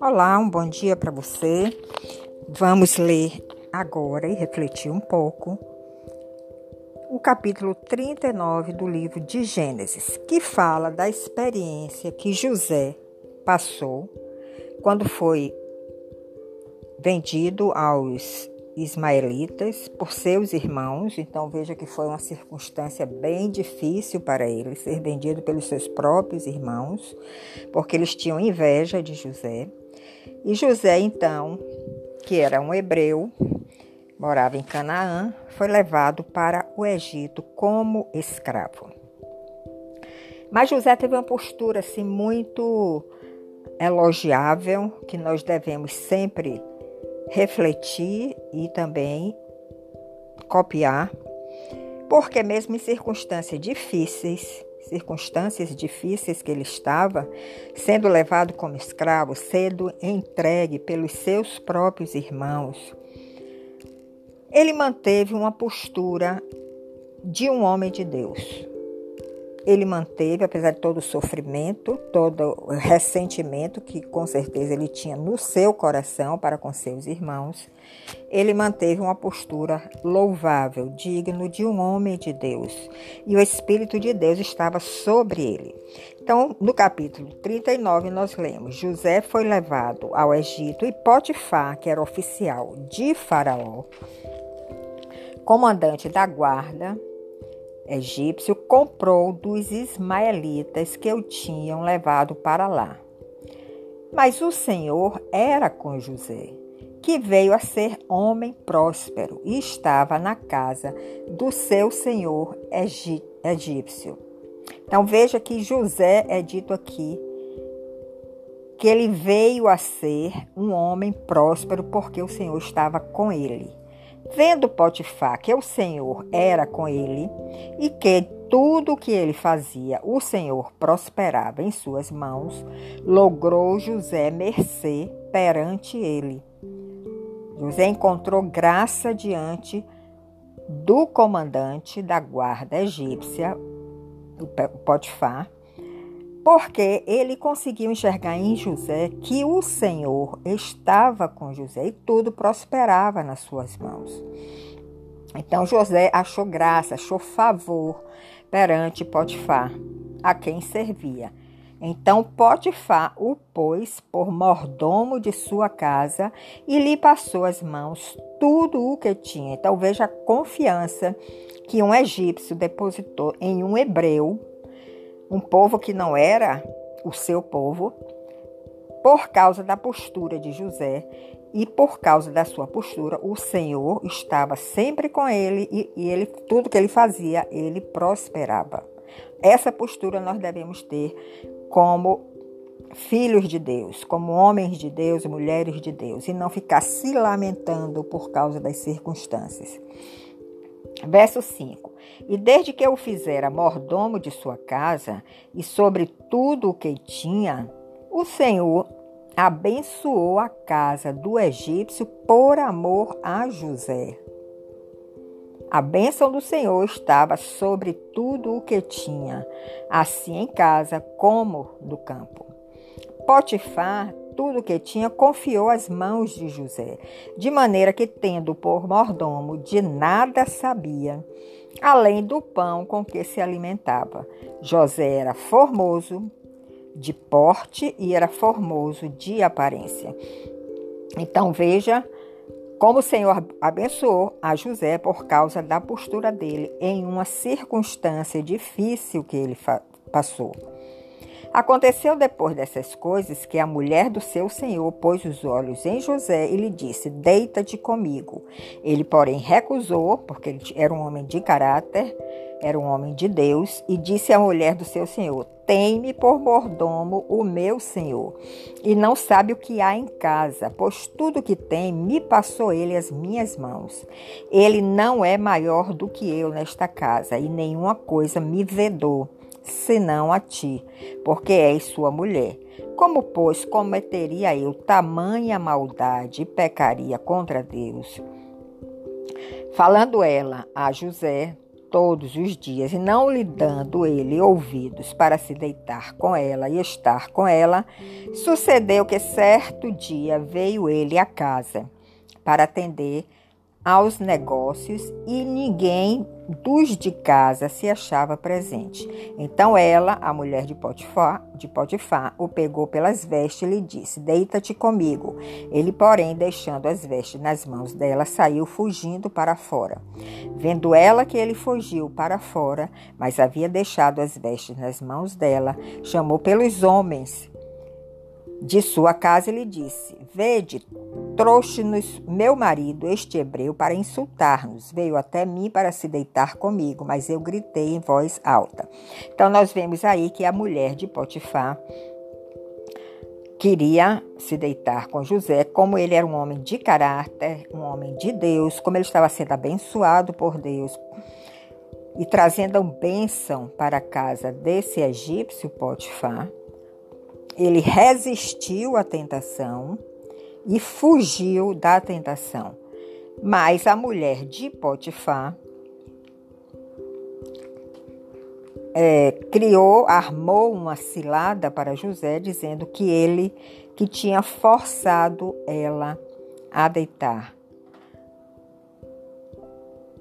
Olá, um bom dia para você. Vamos ler agora e refletir um pouco o capítulo 39 do livro de Gênesis, que fala da experiência que José passou quando foi vendido aos ismaelitas por seus irmãos. Então veja que foi uma circunstância bem difícil para ele ser vendido pelos seus próprios irmãos, porque eles tinham inveja de José. E José, então, que era um hebreu, morava em Canaã, foi levado para o Egito como escravo. Mas José teve uma postura assim muito elogiável que nós devemos sempre refletir e também copiar, porque mesmo em circunstâncias difíceis, circunstâncias difíceis que ele estava, sendo levado como escravo, sendo entregue pelos seus próprios irmãos, ele manteve uma postura de um homem de Deus ele manteve, apesar de todo o sofrimento, todo o ressentimento que com certeza ele tinha no seu coração para com seus irmãos, ele manteve uma postura louvável, digno de um homem de Deus. E o Espírito de Deus estava sobre ele. Então, no capítulo 39, nós lemos: José foi levado ao Egito e Potifar, que era oficial de Faraó, comandante da guarda, egípcio comprou dos ismaelitas que o tinham levado para lá. Mas o Senhor era com José, que veio a ser homem próspero e estava na casa do seu senhor egípcio. Então veja que José é dito aqui que ele veio a ser um homem próspero porque o Senhor estava com ele. Vendo Potifar que o Senhor era com ele e que tudo o que ele fazia, o Senhor prosperava em suas mãos, logrou José mercê perante ele. José encontrou graça diante do comandante da guarda egípcia, o Potifar, porque ele conseguiu enxergar em José que o Senhor estava com José e tudo prosperava nas suas mãos. Então José achou graça, achou favor perante Potifar, a quem servia. Então Potifar o pôs por mordomo de sua casa e lhe passou as mãos tudo o que tinha. Então veja a confiança que um egípcio depositou em um hebreu um povo que não era o seu povo, por causa da postura de José e por causa da sua postura, o Senhor estava sempre com ele e, e ele tudo que ele fazia, ele prosperava. Essa postura nós devemos ter como filhos de Deus, como homens de Deus, mulheres de Deus, e não ficar se lamentando por causa das circunstâncias. Verso 5: E desde que eu fizera mordomo de sua casa e sobre tudo o que tinha, o Senhor abençoou a casa do egípcio por amor a José. A bênção do Senhor estava sobre tudo o que tinha, assim em casa como no campo. Potifar tudo o que tinha, confiou às mãos de José, de maneira que, tendo por mordomo, de nada sabia, além do pão com que se alimentava. José era formoso de porte e era formoso de aparência. Então veja como o Senhor abençoou a José por causa da postura dele em uma circunstância difícil que ele passou. Aconteceu depois dessas coisas que a mulher do seu senhor pôs os olhos em José e lhe disse: Deita-te comigo. Ele, porém, recusou, porque ele era um homem de caráter, era um homem de Deus, e disse à mulher do seu senhor: Tem-me por mordomo o meu senhor, e não sabe o que há em casa, pois tudo que tem me passou ele às minhas mãos. Ele não é maior do que eu nesta casa, e nenhuma coisa me vedou senão a ti, porque és sua mulher. Como, pois, cometeria eu tamanha maldade e pecaria contra Deus? Falando ela a José todos os dias e não lhe dando ele ouvidos para se deitar com ela e estar com ela, sucedeu que certo dia veio ele à casa para atender aos negócios e ninguém dos de casa se achava presente. Então ela, a mulher de Potifar, de Potifar, o pegou pelas vestes e lhe disse: Deita-te comigo. Ele, porém, deixando as vestes nas mãos dela, saiu fugindo para fora. Vendo ela que ele fugiu para fora, mas havia deixado as vestes nas mãos dela, chamou pelos homens de sua casa lhe disse: Vede, trouxe-nos meu marido, este hebreu, para insultar-nos. Veio até mim para se deitar comigo, mas eu gritei em voz alta. Então, nós vemos aí que a mulher de Potifar queria se deitar com José, como ele era um homem de caráter, um homem de Deus, como ele estava sendo abençoado por Deus e trazendo uma bênção para a casa desse egípcio Potifar. Ele resistiu à tentação e fugiu da tentação. Mas a mulher de Potifar é, criou, armou uma cilada para José, dizendo que ele que tinha forçado ela a deitar.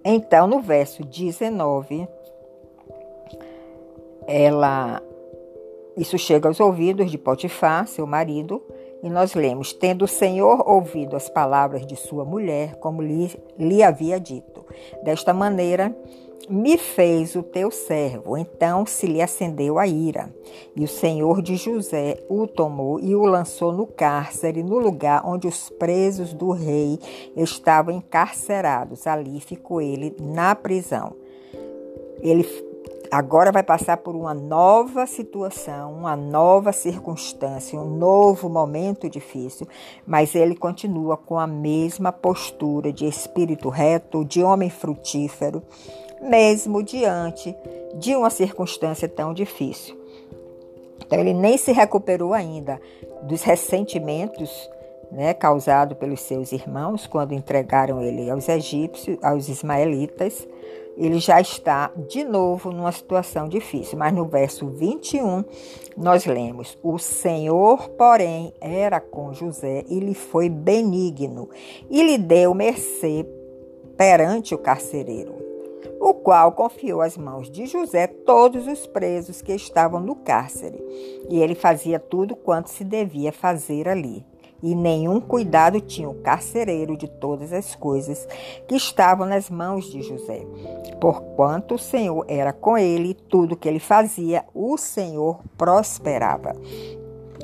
Então, no verso 19, ela isso chega aos ouvidos de Potifar, seu marido, e nós lemos: Tendo o Senhor ouvido as palavras de sua mulher, como lhe, lhe havia dito, desta maneira me fez o teu servo. Então se lhe acendeu a ira. E o Senhor de José o tomou e o lançou no cárcere, no lugar onde os presos do rei estavam encarcerados. Ali ficou ele na prisão. Ele agora vai passar por uma nova situação, uma nova circunstância, um novo momento difícil, mas ele continua com a mesma postura de espírito reto, de homem frutífero, mesmo diante de uma circunstância tão difícil. Então ele nem se recuperou ainda dos ressentimentos né, causado pelos seus irmãos quando entregaram ele aos egípcios, aos ismaelitas ele já está de novo numa situação difícil. Mas no verso 21, nós lemos: O Senhor, porém, era com José e lhe foi benigno e lhe deu mercê perante o carcereiro, o qual confiou às mãos de José todos os presos que estavam no cárcere. E ele fazia tudo quanto se devia fazer ali e nenhum cuidado tinha o carcereiro de todas as coisas que estavam nas mãos de José. Porquanto o Senhor era com ele, tudo que ele fazia, o Senhor prosperava.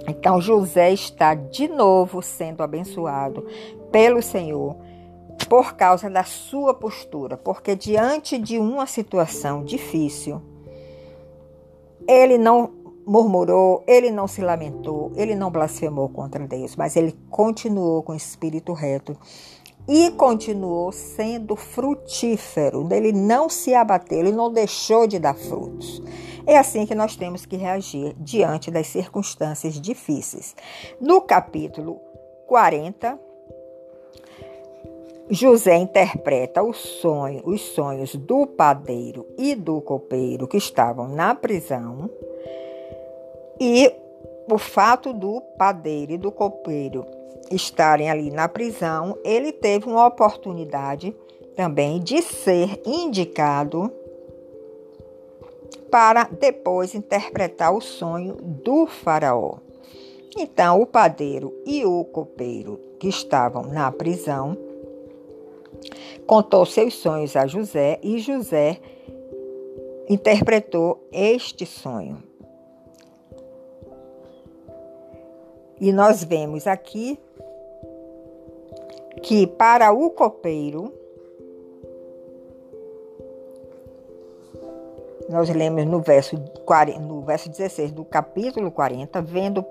Então José está de novo sendo abençoado pelo Senhor por causa da sua postura, porque diante de uma situação difícil, ele não murmurou, ele não se lamentou, ele não blasfemou contra Deus, mas ele continuou com o espírito reto e continuou sendo frutífero. Ele não se abateu, ele não deixou de dar frutos. É assim que nós temos que reagir diante das circunstâncias difíceis. No capítulo 40, José interpreta o sonho, os sonhos do padeiro e do copeiro que estavam na prisão e o fato do padeiro e do copeiro estarem ali na prisão, ele teve uma oportunidade também de ser indicado para depois interpretar o sonho do faraó. Então, o padeiro e o copeiro que estavam na prisão contou seus sonhos a José e José interpretou este sonho. E nós vemos aqui que para o copeiro, nós lemos no verso, 40, no verso 16 do capítulo 40, vendo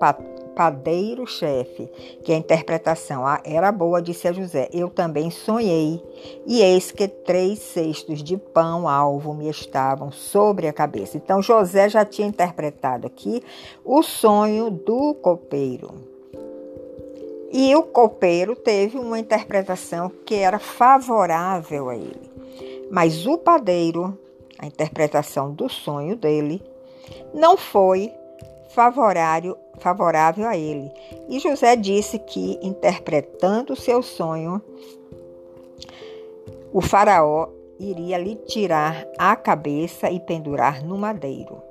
padeiro-chefe, que a interpretação era boa, disse a José: Eu também sonhei, e eis que três cestos de pão alvo me estavam sobre a cabeça. Então José já tinha interpretado aqui o sonho do copeiro. E o copeiro teve uma interpretação que era favorável a ele. Mas o padeiro a interpretação do sonho dele, não foi favorável, favorável a ele. E José disse que, interpretando seu sonho, o faraó iria lhe tirar a cabeça e pendurar no madeiro.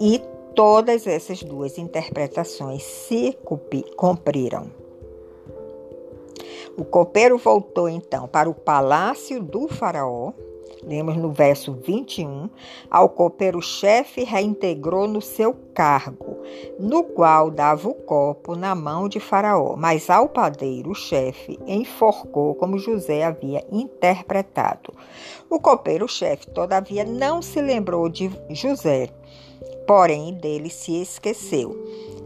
E todas essas duas interpretações se cumpriram. O copeiro voltou então para o palácio do faraó lemos no verso 21, ao copeiro-chefe reintegrou no seu cargo, no qual dava o copo na mão de Faraó, mas ao padeiro-chefe enforcou como José havia interpretado. O copeiro-chefe, todavia, não se lembrou de José, porém dele se esqueceu.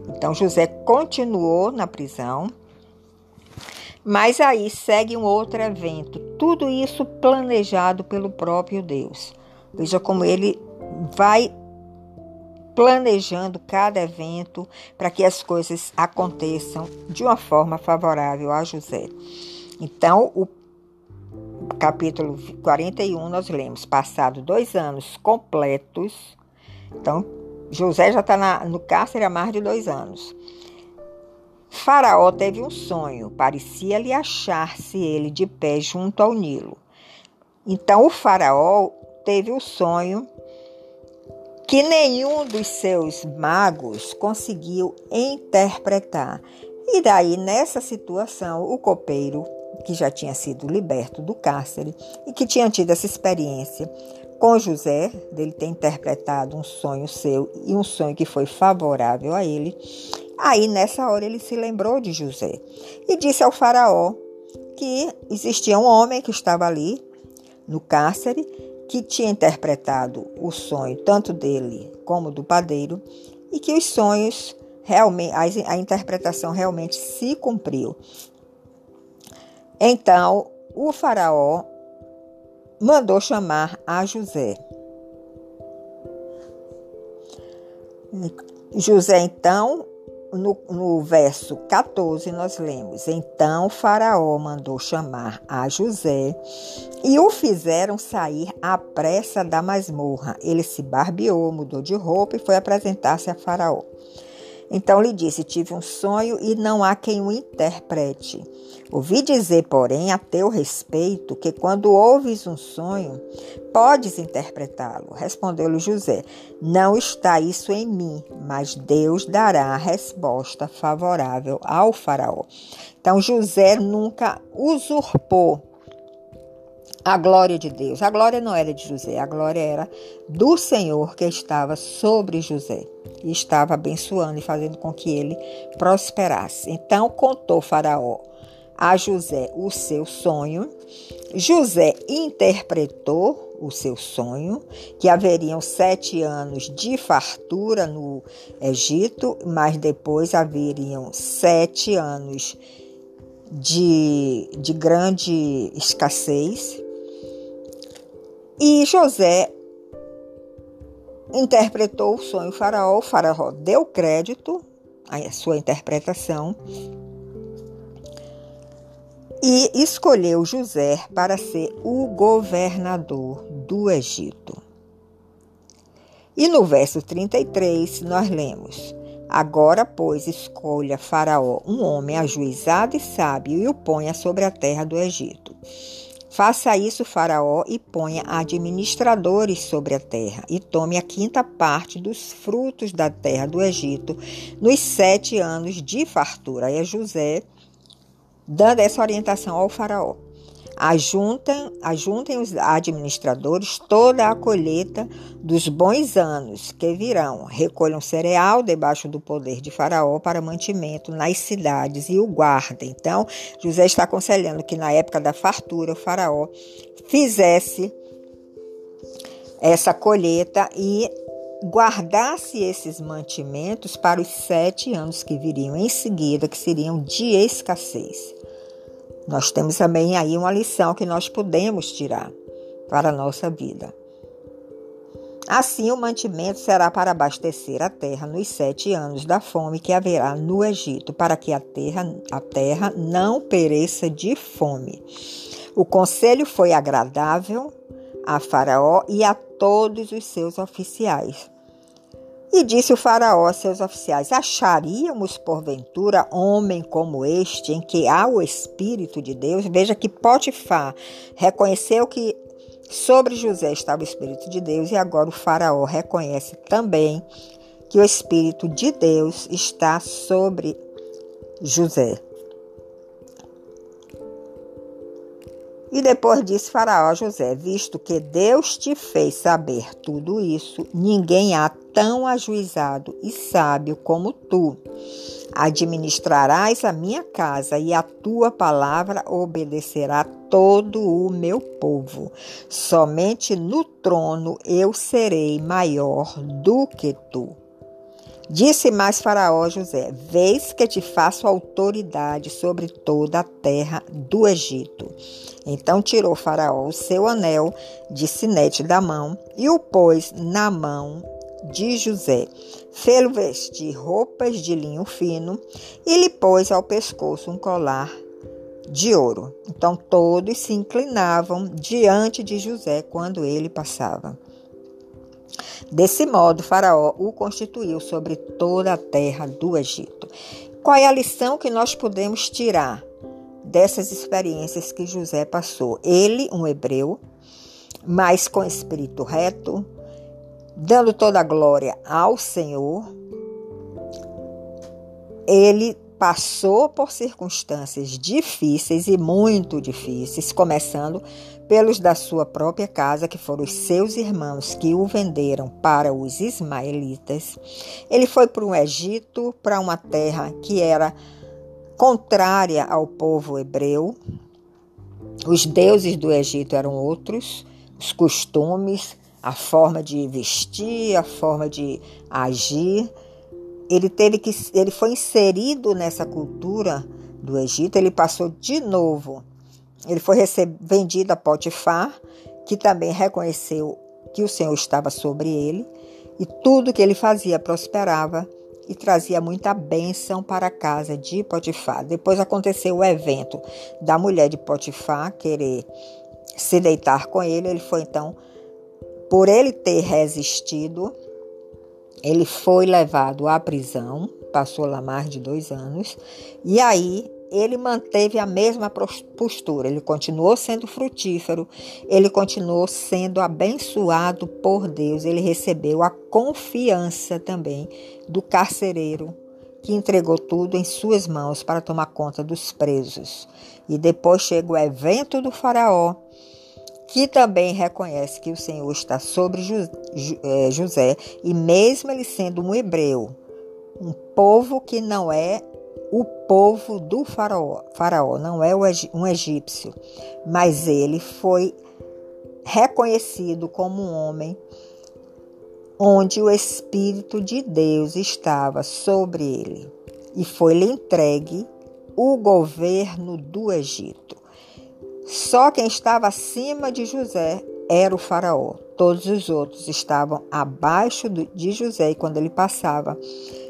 Então José continuou na prisão mas aí segue um outro evento, tudo isso planejado pelo próprio Deus. Veja como ele vai planejando cada evento para que as coisas aconteçam de uma forma favorável a José. Então, o capítulo 41 nós lemos: passado dois anos completos, então José já está no cárcere há mais de dois anos. Faraó teve um sonho, parecia-lhe achar-se ele de pé junto ao Nilo. Então o Faraó teve o um sonho que nenhum dos seus magos conseguiu interpretar. E daí, nessa situação, o copeiro, que já tinha sido liberto do cárcere e que tinha tido essa experiência com José, dele ter interpretado um sonho seu e um sonho que foi favorável a ele, Aí, nessa hora, ele se lembrou de José e disse ao Faraó que existia um homem que estava ali no cárcere que tinha interpretado o sonho tanto dele como do padeiro e que os sonhos realmente a interpretação realmente se cumpriu. Então, o faraó mandou chamar a José. José então no, no verso 14, nós lemos: Então Faraó mandou chamar a José e o fizeram sair à pressa da masmorra. Ele se barbeou, mudou de roupa e foi apresentar-se a Faraó. Então lhe disse: Tive um sonho e não há quem o interprete. Ouvi dizer, porém, a teu respeito, que quando ouves um sonho, podes interpretá-lo. Respondeu-lhe José: Não está isso em mim, mas Deus dará a resposta favorável ao Faraó. Então José nunca usurpou a glória de Deus. A glória não era de José, a glória era do Senhor que estava sobre José e estava abençoando e fazendo com que ele prosperasse. Então contou Faraó a José o seu sonho. José interpretou o seu sonho, que haveriam sete anos de fartura no Egito, mas depois haveriam sete anos de, de grande escassez. E José interpretou o sonho do faraó, o faraó deu crédito à sua interpretação e escolheu José para ser o governador do Egito. E no verso 33 nós lemos: Agora, pois, escolha Faraó um homem ajuizado e sábio e o ponha sobre a terra do Egito Faça isso, Faraó, e ponha administradores sobre a terra, e tome a quinta parte dos frutos da terra do Egito nos sete anos de fartura. Aí é José dando essa orientação ao Faraó. Ajuntem, ajuntem os administradores toda a colheita dos bons anos que virão. Recolham cereal debaixo do poder de Faraó para mantimento nas cidades e o guardem. Então, José está aconselhando que na época da fartura o Faraó fizesse essa colheita e guardasse esses mantimentos para os sete anos que viriam em seguida, que seriam de escassez. Nós temos também aí uma lição que nós podemos tirar para a nossa vida. Assim, o mantimento será para abastecer a terra nos sete anos da fome que haverá no Egito, para que a terra, a terra não pereça de fome. O conselho foi agradável a Faraó e a todos os seus oficiais. E disse o Faraó a seus oficiais: Acharíamos porventura homem como este, em que há o Espírito de Deus? Veja que Potifar reconheceu que sobre José estava o Espírito de Deus, e agora o Faraó reconhece também que o Espírito de Deus está sobre José. E depois disse Faraó a José: Visto que Deus te fez saber tudo isso, ninguém há tão ajuizado e sábio como tu. Administrarás a minha casa e a tua palavra obedecerá todo o meu povo. Somente no trono eu serei maior do que tu. Disse mais Faraó a José: Vês que te faço autoridade sobre toda a terra do Egito. Então tirou Faraó o seu anel de sinete da mão e o pôs na mão de José. Fê-lo vestir roupas de linho fino e lhe pôs ao pescoço um colar de ouro. Então todos se inclinavam diante de José quando ele passava. Desse modo, Faraó o constituiu sobre toda a terra do Egito. Qual é a lição que nós podemos tirar dessas experiências que José passou? Ele, um hebreu, mas com espírito reto, dando toda a glória ao Senhor, ele passou por circunstâncias difíceis e muito difíceis, começando pelos da sua própria casa, que foram os seus irmãos que o venderam para os ismaelitas. Ele foi para o Egito, para uma terra que era contrária ao povo hebreu. Os deuses do Egito eram outros, os costumes, a forma de vestir, a forma de agir. Ele teve que ele foi inserido nessa cultura do Egito, ele passou de novo ele foi vendido a Potifar, que também reconheceu que o Senhor estava sobre ele, e tudo que ele fazia prosperava e trazia muita bênção para a casa de Potifar. Depois aconteceu o evento da mulher de Potifar querer se deitar com ele. Ele foi então, por ele ter resistido, ele foi levado à prisão, passou lá mais de dois anos, e aí ele manteve a mesma postura, ele continuou sendo frutífero, ele continuou sendo abençoado por Deus, ele recebeu a confiança também do carcereiro que entregou tudo em suas mãos para tomar conta dos presos. E depois chega o evento do Faraó, que também reconhece que o Senhor está sobre eh, José, e mesmo ele sendo um hebreu, um povo que não é o povo do faraó. Faraó não é um egípcio, mas ele foi reconhecido como um homem onde o Espírito de Deus estava sobre ele e foi-lhe entregue o governo do Egito. Só quem estava acima de José era o Faraó. Todos os outros estavam abaixo de José e quando ele passava,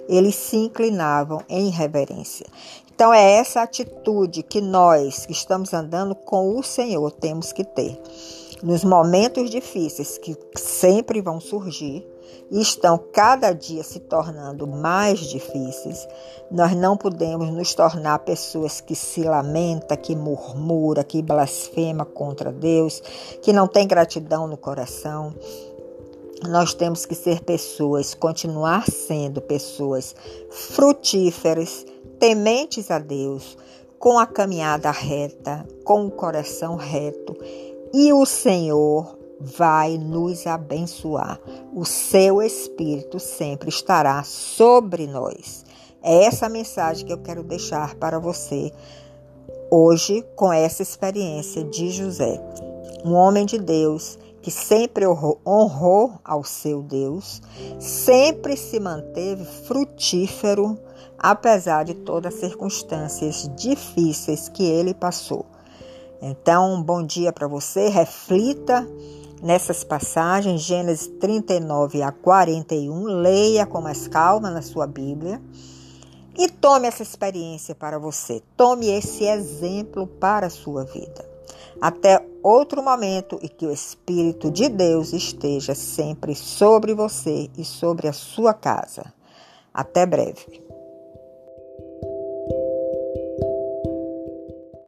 eles se inclinavam em reverência. Então é essa atitude que nós que estamos andando com o Senhor temos que ter. Nos momentos difíceis que sempre vão surgir e estão cada dia se tornando mais difíceis, nós não podemos nos tornar pessoas que se lamenta, que murmura, que blasfema contra Deus, que não tem gratidão no coração. Nós temos que ser pessoas, continuar sendo pessoas frutíferas, tementes a Deus, com a caminhada reta, com o coração reto, e o Senhor vai nos abençoar. O seu Espírito sempre estará sobre nós. É essa mensagem que eu quero deixar para você hoje com essa experiência de José, um homem de Deus que sempre honrou ao seu Deus, sempre se manteve frutífero, apesar de todas as circunstâncias difíceis que ele passou. Então, um bom dia para você, reflita nessas passagens, Gênesis 39 a 41, leia com mais calma na sua Bíblia e tome essa experiência para você, tome esse exemplo para a sua vida. Até outro momento e que o Espírito de Deus esteja sempre sobre você e sobre a sua casa. Até breve.